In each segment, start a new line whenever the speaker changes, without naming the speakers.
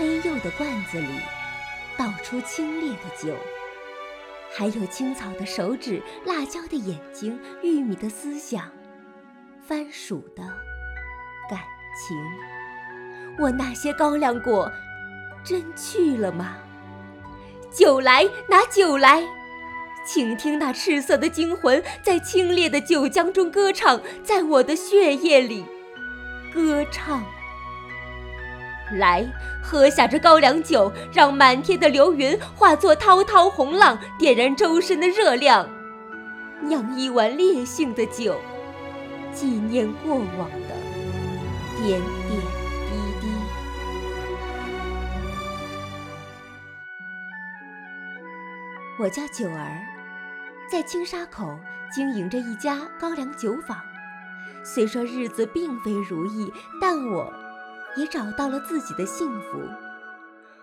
黑釉的罐子里倒出清冽的酒，还有青草的手指、辣椒的眼睛、玉米的思想、番薯的感情。我那些高粱果真去了吗？酒来，拿酒来！请听那赤色的精魂在清冽的酒浆中歌唱，在我的血液里歌唱。来，喝下这高粱酒，让满天的流云化作滔滔洪浪，点燃周身的热量。酿一碗烈性的酒，纪念过往的点点滴滴。我叫九儿，在青沙口经营着一家高粱酒坊。虽说日子并非如意，但我。也找到了自己的幸福。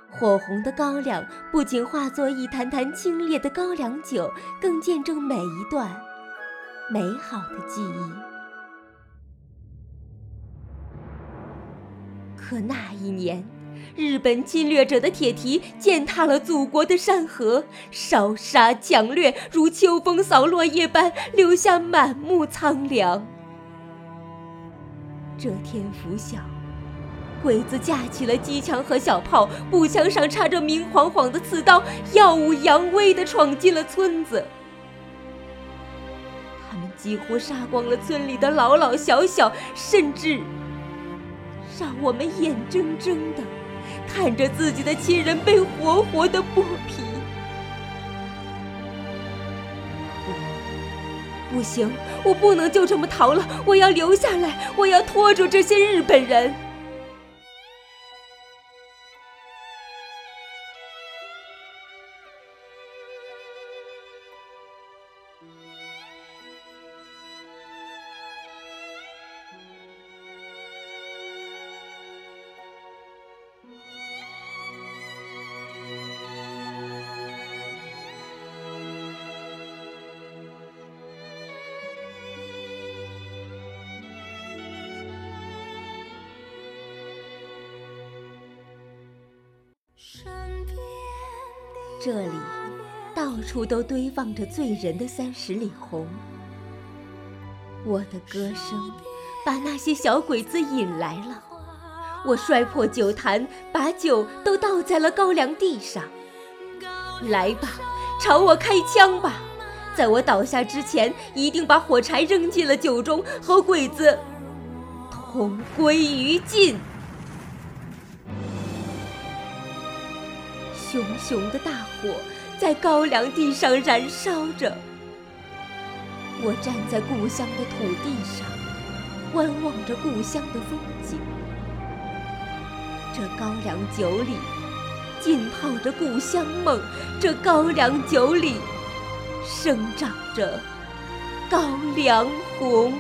火红的高粱不仅化作一坛坛清冽的高粱酒，更见证每一段美好的记忆。可那一年，日本侵略者的铁蹄践踏了祖国的山河，烧杀抢掠如秋风扫落叶般，留下满目苍凉。这天拂晓。鬼子架起了机枪和小炮，步枪上插着明晃晃的刺刀，耀武扬威地闯进了村子。他们几乎杀光了村里的老老小小，甚至让我们眼睁睁地看着自己的亲人被活活地剥皮。不行，我不能就这么逃了，我要留下来，我要拖住这些日本人。这里到处都堆放着醉人的三十里红，我的歌声把那些小鬼子引来了。我摔破酒坛，把酒都倒在了高粱地上。来吧，朝我开枪吧！在我倒下之前，一定把火柴扔进了酒中，和鬼子同归于尽。熊熊的大火在高粱地上燃烧着，我站在故乡的土地上，观望着故乡的风景。这高粱酒里浸泡着故乡梦，这高粱酒里生长着高粱红。